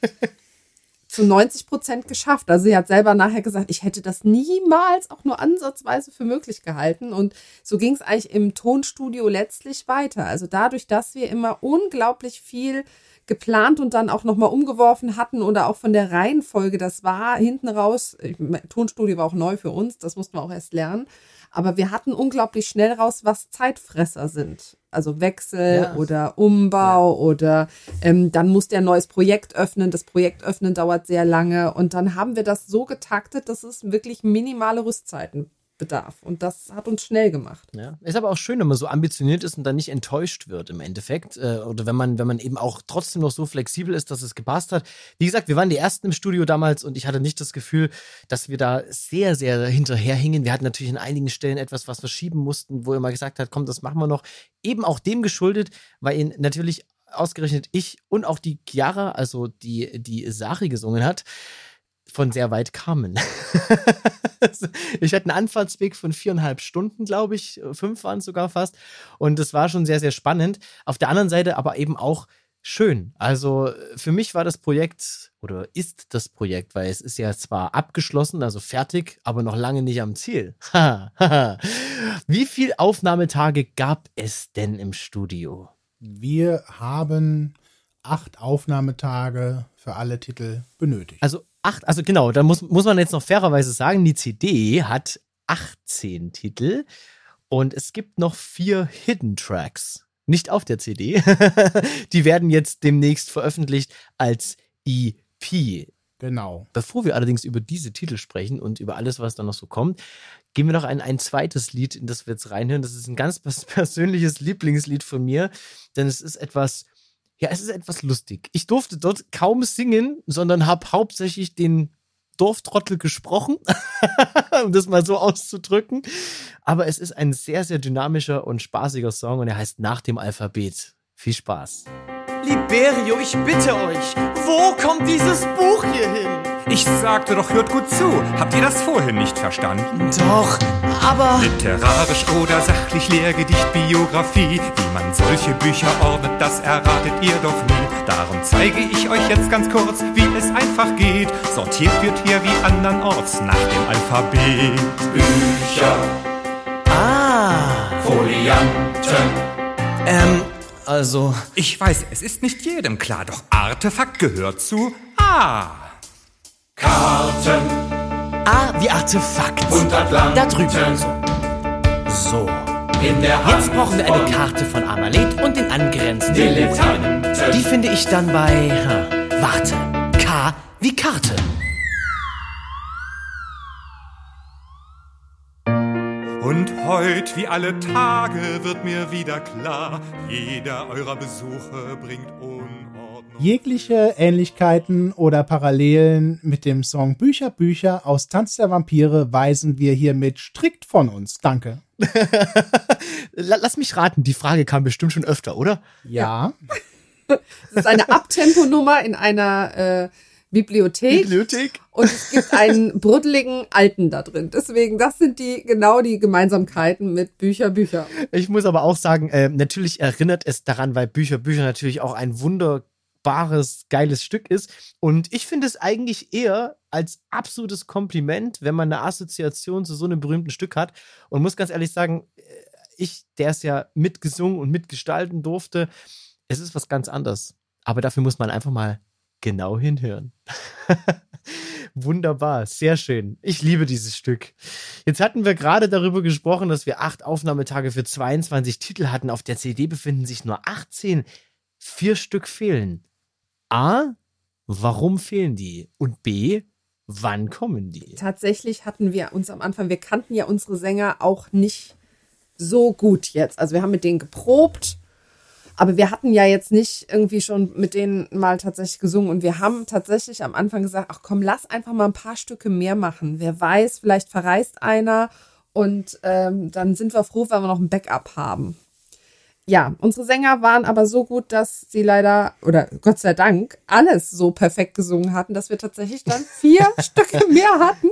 zu 90 Prozent geschafft. Also sie hat selber nachher gesagt, ich hätte das niemals auch nur ansatzweise für möglich gehalten. Und so ging es eigentlich im Tonstudio letztlich weiter. Also dadurch, dass wir immer unglaublich viel geplant und dann auch nochmal umgeworfen hatten oder auch von der Reihenfolge, das war hinten raus, ich, Tonstudio war auch neu für uns, das mussten wir auch erst lernen. Aber wir hatten unglaublich schnell raus, was Zeitfresser sind. Also Wechsel Ja. oder Umbau oder ähm, dann muss der ein neues Projekt öffnen. Das Projekt öffnen dauert sehr lange. Und dann haben wir das so getaktet, dass es wirklich minimale Rüstzeiten bedarf. Und das hat uns schnell gemacht. Ja. Ist aber auch schön, wenn man so ambitioniert ist und dann nicht enttäuscht wird im Endeffekt. Äh, oder wenn man, wenn man eben auch trotzdem noch so flexibel ist, dass es gepasst hat. Wie gesagt, wir waren die ersten im Studio damals und ich hatte nicht das Gefühl, dass wir da sehr, sehr hinterherhingen. Wir hatten natürlich an einigen Stellen etwas, was verschieben mussten, wo er mal gesagt hat, komm, das machen wir noch. Eben auch dem geschuldet, weil ihn natürlich ausgerechnet ich und auch die Chiara, also die, die Sari gesungen hat, von sehr weit kamen. ich hatte einen Anfahrtsweg von viereinhalb Stunden, glaube ich. Fünf waren es sogar fast. Und das war schon sehr, sehr spannend. Auf der anderen Seite aber eben auch schön. Also für mich war das Projekt oder ist das Projekt, weil es ist ja zwar abgeschlossen, also fertig, aber noch lange nicht am Ziel. Wie viel Aufnahmetage gab es denn im Studio? Wir haben acht Aufnahmetage für alle Titel benötigt. Also acht, also genau, da muss, muss man jetzt noch fairerweise sagen, die CD hat 18 Titel und es gibt noch vier Hidden Tracks. Nicht auf der CD. die werden jetzt demnächst veröffentlicht als EP. Genau. Bevor wir allerdings über diese Titel sprechen und über alles, was da noch so kommt, gehen wir noch ein, ein zweites Lied, in das wir jetzt reinhören. Das ist ein ganz pers- persönliches Lieblingslied von mir, denn es ist etwas, ja, es ist etwas lustig. Ich durfte dort kaum singen, sondern habe hauptsächlich den Dorftrottel gesprochen, um das mal so auszudrücken. Aber es ist ein sehr, sehr dynamischer und spaßiger Song und er heißt Nach dem Alphabet. Viel Spaß. Liberio, ich bitte euch, wo kommt dieses Buch hier hin? Ich sagte doch, hört gut zu. Habt ihr das vorhin nicht verstanden? Doch, aber... Literarisch oder sachlich Lehrgedicht, Biografie. Wie man solche Bücher ordnet, das erratet ihr doch nie. Darum zeige ich euch jetzt ganz kurz, wie es einfach geht. Sortiert wird hier wie andernorts nach dem Alphabet. Bücher, Ah, Folianten. ähm, also... Ich weiß, es ist nicht jedem klar, doch Artefakt gehört zu A. Karten Ah, wie Artefakt. und Atlanten. Da drüben. So. So. in der Hand Jetzt brauchen wir eine Karte von Amaleth und den angrenzenden Buchstaben. Die finde ich dann bei... Ha, warte. K wie Karte. Und heut, wie alle Tage, wird mir wieder klar, jeder eurer Besuche bringt Unordnung. Jegliche Ähnlichkeiten oder Parallelen mit dem Song Bücher, Bücher aus Tanz der Vampire weisen wir hiermit strikt von uns. Danke. La- Lass mich raten, die Frage kam bestimmt schon öfter, oder? Ja. Es ist eine Abtemponummer in einer äh, Bibliothek. Bibliothek? Und es gibt einen brüddeligen Alten da drin. Deswegen, das sind die genau die Gemeinsamkeiten mit Bücher, Bücher. Ich muss aber auch sagen, äh, natürlich erinnert es daran, weil Bücher, Bücher natürlich auch ein wunderbares, geiles Stück ist. Und ich finde es eigentlich eher als absolutes Kompliment, wenn man eine Assoziation zu so einem berühmten Stück hat. Und muss ganz ehrlich sagen, äh, ich, der es ja mitgesungen und mitgestalten durfte, es ist was ganz anderes. Aber dafür muss man einfach mal genau hinhören. Wunderbar, sehr schön. Ich liebe dieses Stück. Jetzt hatten wir gerade darüber gesprochen, dass wir acht Aufnahmetage für 22 Titel hatten. Auf der CD befinden sich nur 18. Vier Stück fehlen. A, warum fehlen die? Und B, wann kommen die? Tatsächlich hatten wir uns am Anfang, wir kannten ja unsere Sänger auch nicht so gut jetzt. Also wir haben mit denen geprobt, aber wir hatten ja jetzt nicht irgendwie schon mit denen mal tatsächlich gesungen. Und wir haben tatsächlich am Anfang gesagt, ach komm, lass einfach mal ein paar Stücke mehr machen. Wer weiß, vielleicht verreist einer und ähm, dann sind wir froh, wenn wir noch ein Backup haben. Ja, unsere Sänger waren aber so gut, dass sie leider, oder Gott sei Dank, alles so perfekt gesungen hatten, dass wir tatsächlich dann vier Stücke mehr hatten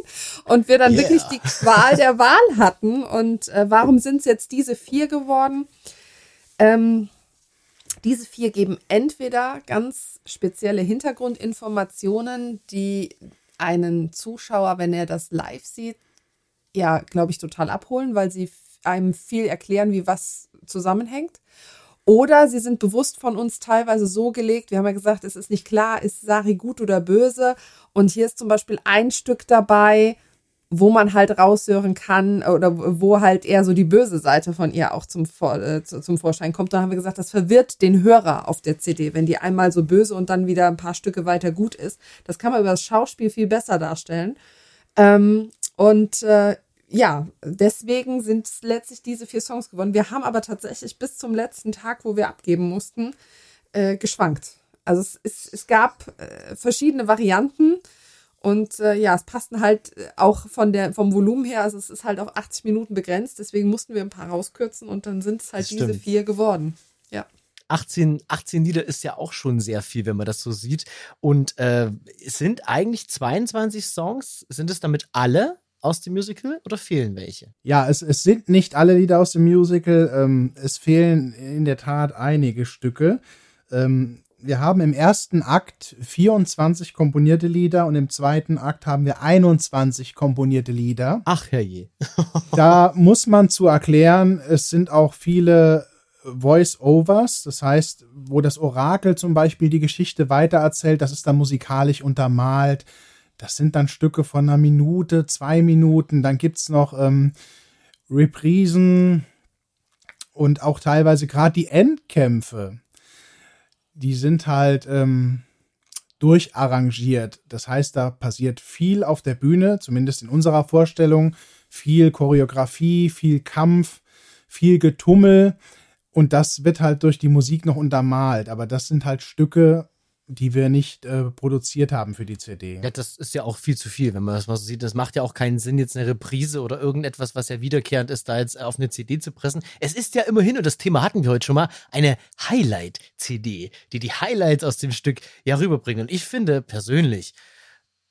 und wir dann Yeah. wirklich die Qual der Wahl hatten. Und äh, warum sind es jetzt diese vier geworden? Ähm, diese vier geben entweder ganz spezielle Hintergrundinformationen, die einen Zuschauer, wenn er das live sieht, ja, glaube ich, total abholen, weil sie einem viel erklären, wie was zusammenhängt. Oder sie sind bewusst von uns teilweise so gelegt, wir haben ja gesagt, es ist nicht klar, ist Sari gut oder böse. Und hier ist zum Beispiel ein Stück dabei, wo man halt raushören kann oder wo halt eher so die böse Seite von ihr auch zum, äh, zum Vorschein kommt. Da haben wir gesagt, das verwirrt den Hörer auf der CD, wenn die einmal so böse und dann wieder ein paar Stücke weiter gut ist. Das kann man über das Schauspiel viel besser darstellen. Ähm, und äh, ja, deswegen sind es letztlich diese vier Songs geworden. Wir haben aber tatsächlich bis zum letzten Tag, wo wir abgeben mussten, äh, geschwankt. Also es, es, es gab äh, verschiedene Varianten und äh, ja, es passten halt auch von der, vom Volumen her, also es ist halt auf 80 Minuten begrenzt, deswegen mussten wir ein paar rauskürzen und dann sind es halt diese vier geworden. Ja. 18, 18 Lieder ist ja auch schon sehr viel, wenn man das so sieht. Und äh, es sind eigentlich 22 Songs. Sind es damit alle aus dem Musical oder fehlen welche? Ja, es, es sind nicht alle Lieder aus dem Musical. Ähm, es fehlen in der Tat einige Stücke. Ähm, wir haben im ersten Akt 24 komponierte Lieder und im zweiten Akt haben wir 21 komponierte Lieder. Ach herrje. Da muss man zu erklären, es sind auch viele Voice-Overs, das heißt, wo das Orakel zum Beispiel die Geschichte weitererzählt, das ist dann musikalisch untermalt. Das sind dann Stücke von einer Minute, zwei Minuten. Dann gibt's noch ähm, Reprisen und auch teilweise gerade die Endkämpfe. Die sind halt ähm, durcharrangiert. Das heißt, da passiert viel auf der Bühne, zumindest in unserer Vorstellung. Viel Choreografie, viel Kampf, viel Getummel. Und das wird halt durch die Musik noch untermalt. Aber das sind halt Stücke, die wir nicht äh, produziert haben für die CD. Ja, das ist ja auch viel zu viel, wenn man das mal so sieht. Das macht ja auch keinen Sinn, jetzt eine Reprise oder irgendetwas, was ja wiederkehrend ist, da jetzt auf eine CD zu pressen. Es ist ja immerhin, und das Thema hatten wir heute schon mal, eine Highlight-CD, die die Highlights aus dem Stück ja rüberbringen. Und ich finde persönlich,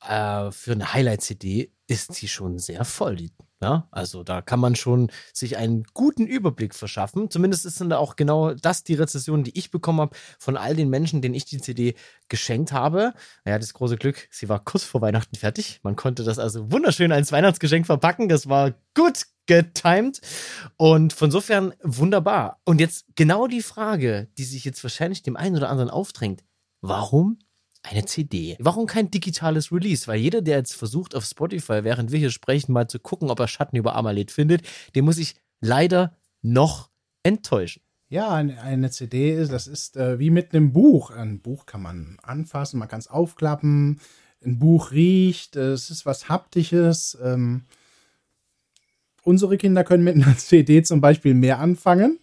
äh, für eine Highlight-CD ist sie schon sehr voll. Die, ja? Also da kann man schon sich einen guten Überblick verschaffen. Zumindest ist dann da auch genau das die Rezession, die ich bekommen habe von all den Menschen, denen ich die CD geschenkt habe. Naja, das große Glück, sie war kurz vor Weihnachten fertig. Man konnte das also wunderschön als Weihnachtsgeschenk verpacken. Das war gut getimed. Und von sofern wunderbar. Und jetzt genau die Frage, die sich jetzt wahrscheinlich dem einen oder anderen aufdrängt. Warum eine CD. Warum kein digitales Release? Weil jeder, der jetzt versucht, auf Spotify, während wir hier sprechen, mal zu gucken, ob er Schatten über Amaleth findet, den muss ich leider noch enttäuschen. Ja, eine, eine CD ist, das ist äh, wie mit einem Buch. Ein Buch kann man anfassen, man kann es aufklappen. Ein Buch riecht, äh, es ist was Haptisches. Ähm, unsere Kinder können mit einer CD zum Beispiel mehr anfangen.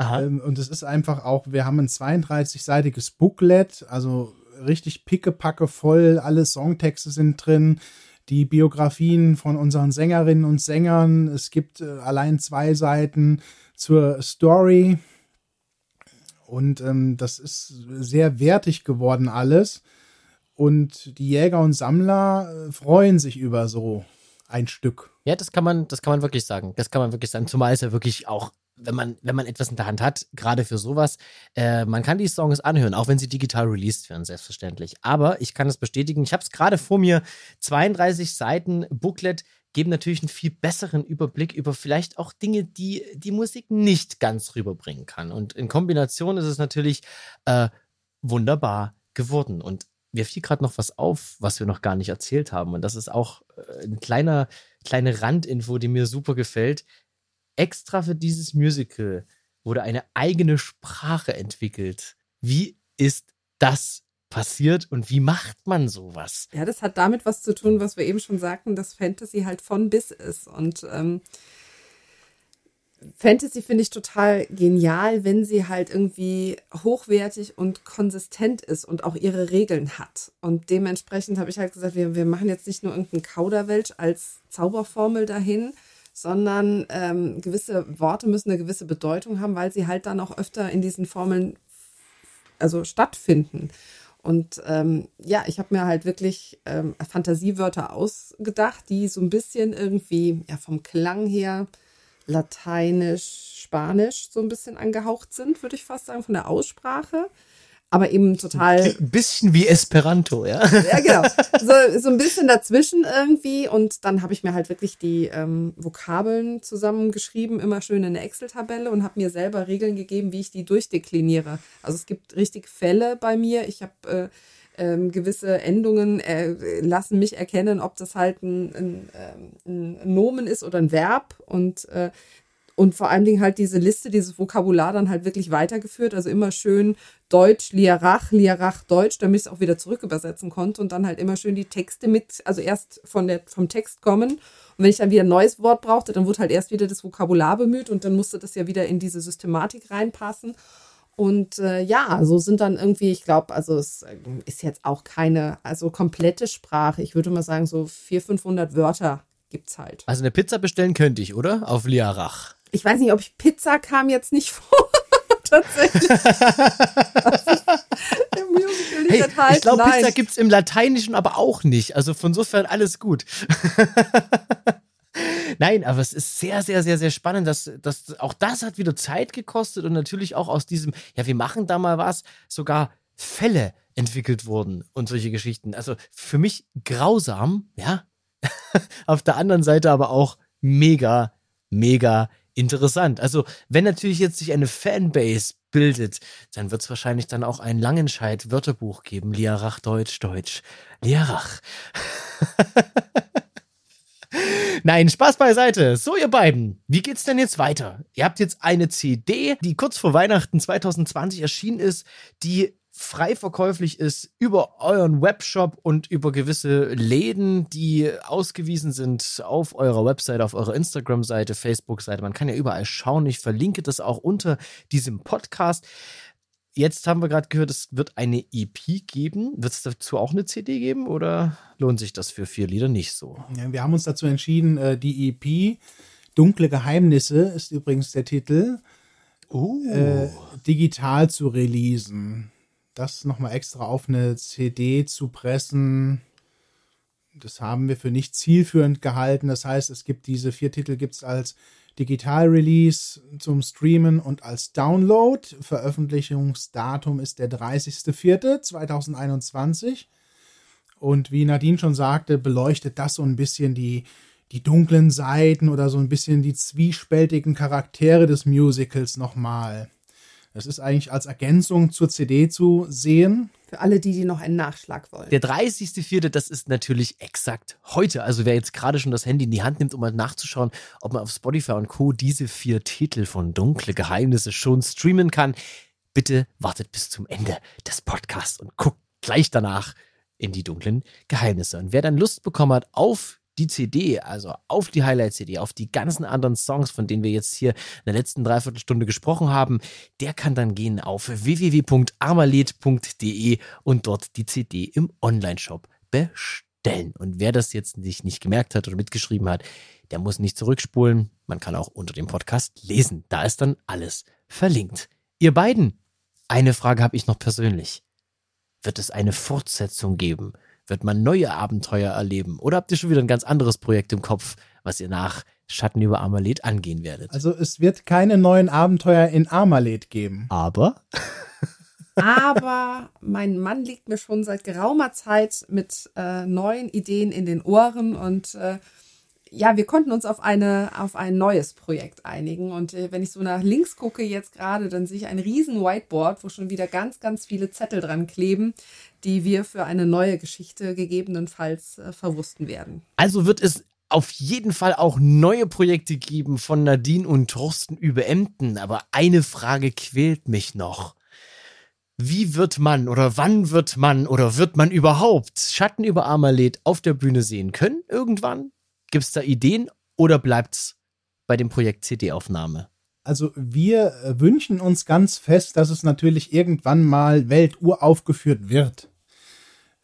Ähm, und es ist einfach auch, wir haben ein 32-seitiges Booklet, also richtig pickepacke voll, alle Songtexte sind drin, die Biografien von unseren Sängerinnen und Sängern. Es gibt äh, allein zwei Seiten zur Story. Und ähm, das ist sehr wertig geworden alles. Und die Jäger und Sammler äh, freuen sich über so ein Stück. Ja, das kann man, das kann man wirklich sagen. Das kann man wirklich sagen. Zumal es ja wirklich auch, wenn man, wenn man etwas in der Hand hat, gerade für sowas, äh, man kann die Songs anhören, auch wenn sie digital released werden, selbstverständlich. Aber ich kann es bestätigen, ich habe es gerade vor mir, 32 Seiten Booklet geben natürlich einen viel besseren Überblick über vielleicht auch Dinge, die die Musik nicht ganz rüberbringen kann. Und in Kombination ist es natürlich äh, wunderbar geworden. Und mir fiel gerade noch was auf, was wir noch gar nicht erzählt haben. Und das ist auch äh, ein kleiner, kleine Randinfo, die mir super gefällt. Extra für dieses Musical wurde eine eigene Sprache entwickelt. Wie ist das passiert und wie macht man sowas? Ja, das hat damit was zu tun, was wir eben schon sagten, dass Fantasy halt von bis ist. Und ähm, Fantasy finde ich total genial, wenn sie halt irgendwie hochwertig und konsistent ist und auch ihre Regeln hat. Und dementsprechend habe ich halt gesagt, wir, wir machen jetzt nicht nur irgendeinen Kauderwelsch als Zauberformel dahin, sondern ähm, gewisse Worte müssen eine gewisse Bedeutung haben, weil sie halt dann auch öfter in diesen Formeln also stattfinden. Und ähm, ja, ich habe mir halt wirklich ähm, Fantasiewörter ausgedacht, die so ein bisschen irgendwie ja, vom Klang her Lateinisch, Spanisch so ein bisschen angehaucht sind, würde ich fast sagen, von der Aussprache. Aber eben total Ein bisschen wie Esperanto, ja. ja, genau. So, so ein bisschen dazwischen irgendwie. Und dann habe ich mir halt wirklich die ähm, Vokabeln zusammengeschrieben, immer schön in eine Excel-Tabelle und habe mir selber Regeln gegeben, wie ich die durchdekliniere. Also es gibt richtig Fälle bei mir. Ich habe äh, ähm, gewisse Endungen äh, lassen mich erkennen, ob das halt ein, ein, ähm, ein Nomen ist oder ein Verb. Und äh, und vor allen Dingen halt diese Liste, dieses Vokabular dann halt wirklich weitergeführt. Also immer schön Deutsch, Liarach, Liarach, Deutsch, damit ich es auch wieder zurück übersetzen konnte. Und dann halt immer schön die Texte mit, also erst von der, vom Text kommen. Und wenn ich dann wieder ein neues Wort brauchte, dann wurde halt erst wieder das Vokabular bemüht und dann musste das ja wieder in diese Systematik reinpassen. Und äh, ja, so sind dann irgendwie, ich glaube, also es äh, ist jetzt auch keine, also komplette Sprache. Ich würde mal sagen, so 400, 500 Wörter gibt's halt. Also eine Pizza bestellen könnte ich, oder? Auf Liarach. Ich weiß nicht, ob ich Pizza kam jetzt nicht vor. Tatsächlich. Im Musical Hey, ich glaube. Pizza gibt's im Lateinischen aber auch nicht. Also von sofern alles gut. Nein, aber es ist sehr, sehr, sehr, sehr spannend, dass, dass auch das hat wieder Zeit gekostet und natürlich auch aus diesem, ja, wir machen da mal was, sogar Fälle entwickelt wurden und solche Geschichten. Also für mich grausam, ja. Auf der anderen Seite aber auch mega, mega interessant. Also wenn natürlich jetzt sich eine Fanbase bildet, dann wird es wahrscheinlich dann auch ein Langenscheid-Wörterbuch geben. Liarach, Deutsch, Deutsch. Liarach. Nein, Spaß beiseite. So, ihr beiden, wie geht's denn jetzt weiter? Ihr habt jetzt eine CD, die kurz vor Weihnachten 2020 erschienen ist, die frei verkäuflich ist über euren Webshop und über gewisse Läden, die ausgewiesen sind auf eurer Website, auf eurer Instagram-Seite, Facebook-Seite. Man kann ja überall schauen. Ich verlinke das auch unter diesem Podcast. Jetzt haben wir gerade gehört, es wird eine EP geben. Wird es dazu auch eine CD geben oder lohnt sich das für vier Lieder nicht so? Ja, wir haben uns dazu entschieden, äh, die EP Dunkle Geheimnisse ist übrigens der Titel, Oh. äh, digital zu releasen. Das nochmal extra auf eine CD zu pressen, das haben wir für nicht zielführend gehalten. Das heißt, es gibt diese vier Titel gibt's als Digital-Release zum Streamen und als Download. Veröffentlichungsdatum ist der 30.04.2021. Und wie Nadine schon sagte, beleuchtet das so ein bisschen die, die dunklen Seiten oder so ein bisschen die zwiespältigen Charaktere des Musicals nochmal. Das ist eigentlich als Ergänzung zur CD zu sehen. Für alle die, die noch einen Nachschlag wollen. Der 30.04., das ist natürlich exakt heute. Also wer jetzt gerade schon das Handy in die Hand nimmt, um mal nachzuschauen, ob man auf Spotify und Co. diese vier Titel von Dunkle Geheimnisse schon streamen kann, bitte wartet bis zum Ende des Podcasts und guckt gleich danach in die dunklen Geheimnisse. Und wer dann Lust bekommen hat auf die CD, also auf die Highlight-CD, auf die ganzen anderen Songs, von denen wir jetzt hier in der letzten Dreiviertelstunde gesprochen haben, der kann dann gehen auf www.armalet.de und dort die CD im Online-Shop bestellen. Und wer das jetzt sich nicht gemerkt hat oder mitgeschrieben hat, der muss nicht zurückspulen. Man kann auch unter dem Podcast lesen. Da ist dann alles verlinkt. Ihr beiden, eine Frage habe ich noch persönlich. Wird es eine Fortsetzung geben? Wird man neue Abenteuer erleben? Oder habt ihr schon wieder ein ganz anderes Projekt im Kopf, was ihr nach Schatten über Amaleth angehen werdet? Also es wird keine neuen Abenteuer in Armalet geben. Aber Aber mein Mann liegt mir schon seit geraumer Zeit mit äh, neuen Ideen in den Ohren und äh, ja, wir konnten uns auf eine auf ein neues Projekt einigen und äh, wenn ich so nach links gucke jetzt gerade, dann sehe ich ein riesen Whiteboard, wo schon wieder ganz ganz viele Zettel dran kleben, die wir für eine neue Geschichte gegebenenfalls äh, verwursten werden. Also wird es auf jeden Fall auch neue Projekte geben von Nadine und Thorsten über Emden. Aber eine Frage quält mich noch. Wie wird man oder wann wird man oder wird man überhaupt Schatten über Amaleth auf der Bühne sehen können? Irgendwann? Gibt es da Ideen oder bleibt's bei dem Projekt CD-Aufnahme? Also wir äh, wünschen uns ganz fest, dass es natürlich irgendwann mal welturaufgeführt wird.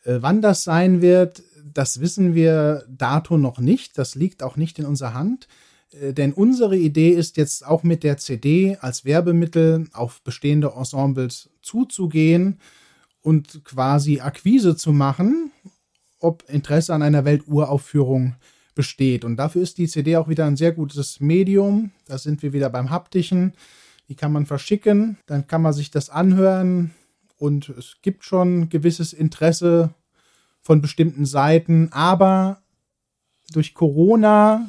Äh, wann das sein wird, das wissen wir dato noch nicht. Das liegt auch nicht in unserer Hand. Äh, Denn unsere Idee ist jetzt auch mit der CD als Werbemittel auf bestehende Ensembles zuzugehen und quasi Akquise zu machen, ob Interesse an einer Welturaufführung besteht. Und dafür ist die CD auch wieder ein sehr gutes Medium. Da sind wir wieder beim Haptischen. Die kann man verschicken, dann kann man sich das anhören und es gibt schon gewisses Interesse von bestimmten Seiten, aber durch Corona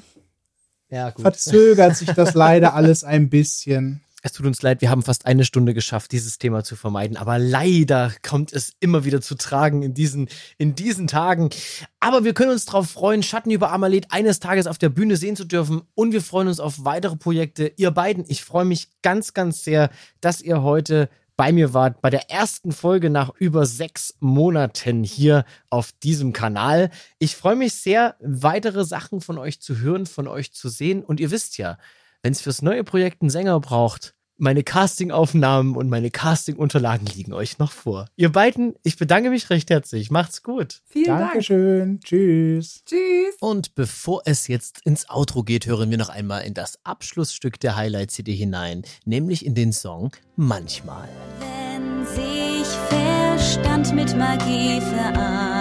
Ja, verzögert sich das leider alles ein bisschen. Es tut uns leid, wir haben fast eine Stunde geschafft, dieses Thema zu vermeiden. Aber leider kommt es immer wieder zu tragen in diesen, in diesen Tagen. Aber wir können uns darauf freuen, Schatten über Amaleth eines Tages auf der Bühne sehen zu dürfen. Und wir freuen uns auf weitere Projekte. Ihr beiden, ich freue mich ganz, ganz sehr, dass ihr heute bei mir wart, bei der ersten Folge nach über sechs Monaten hier auf diesem Kanal. Ich freue mich sehr, weitere Sachen von euch zu hören, von euch zu sehen. Und ihr wisst ja, wenn es fürs neue Projekt einen Sänger braucht, meine Castingaufnahmen und meine Castingunterlagen liegen euch noch vor. Ihr beiden, ich bedanke mich recht herzlich. Macht's gut. Vielen Dank. Dankeschön. Tschüss. Tschüss. Und bevor es jetzt ins Outro geht, hören wir noch einmal in das Abschlussstück der Highlight-CD hinein, nämlich in den Song Manchmal. Wenn sich Verstand mit Magie vereint,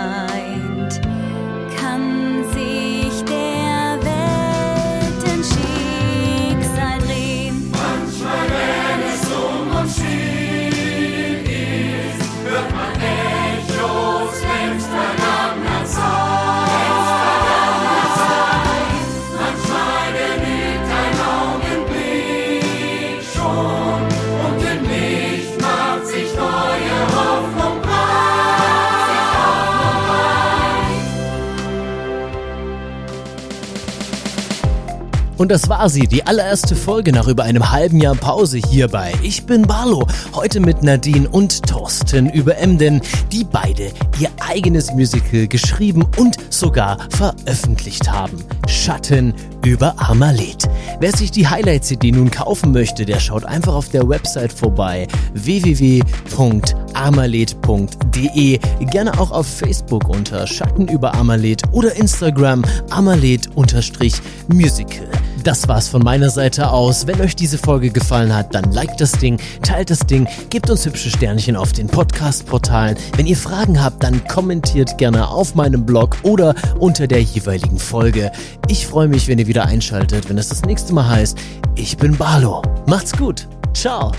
Und das war sie, die allererste Folge nach über einem halben Jahr Pause hierbei. Ich bin Barlo, heute mit Nadine und Thorsten über Emden, die beide ihr eigenes Musical geschrieben und sogar veröffentlicht haben. Schatten über Armalet. Wer sich die Highlight-CD nun kaufen möchte, der schaut einfach auf der Website vorbei www.armalet.de. Gerne auch auf Facebook unter Schatten über Armalet oder Instagram armalet-musical. Das war's von meiner Seite aus. Wenn euch diese Folge gefallen hat, dann liked das Ding, teilt das Ding, gebt uns hübsche Sternchen auf den Podcast-Portalen. Wenn ihr Fragen habt, dann kommentiert gerne auf meinem Blog oder unter der jeweiligen Folge. Ich freue mich, wenn ihr wieder einschaltet, wenn es das nächste Mal heißt, ich bin Barlo. Macht's gut. Ciao.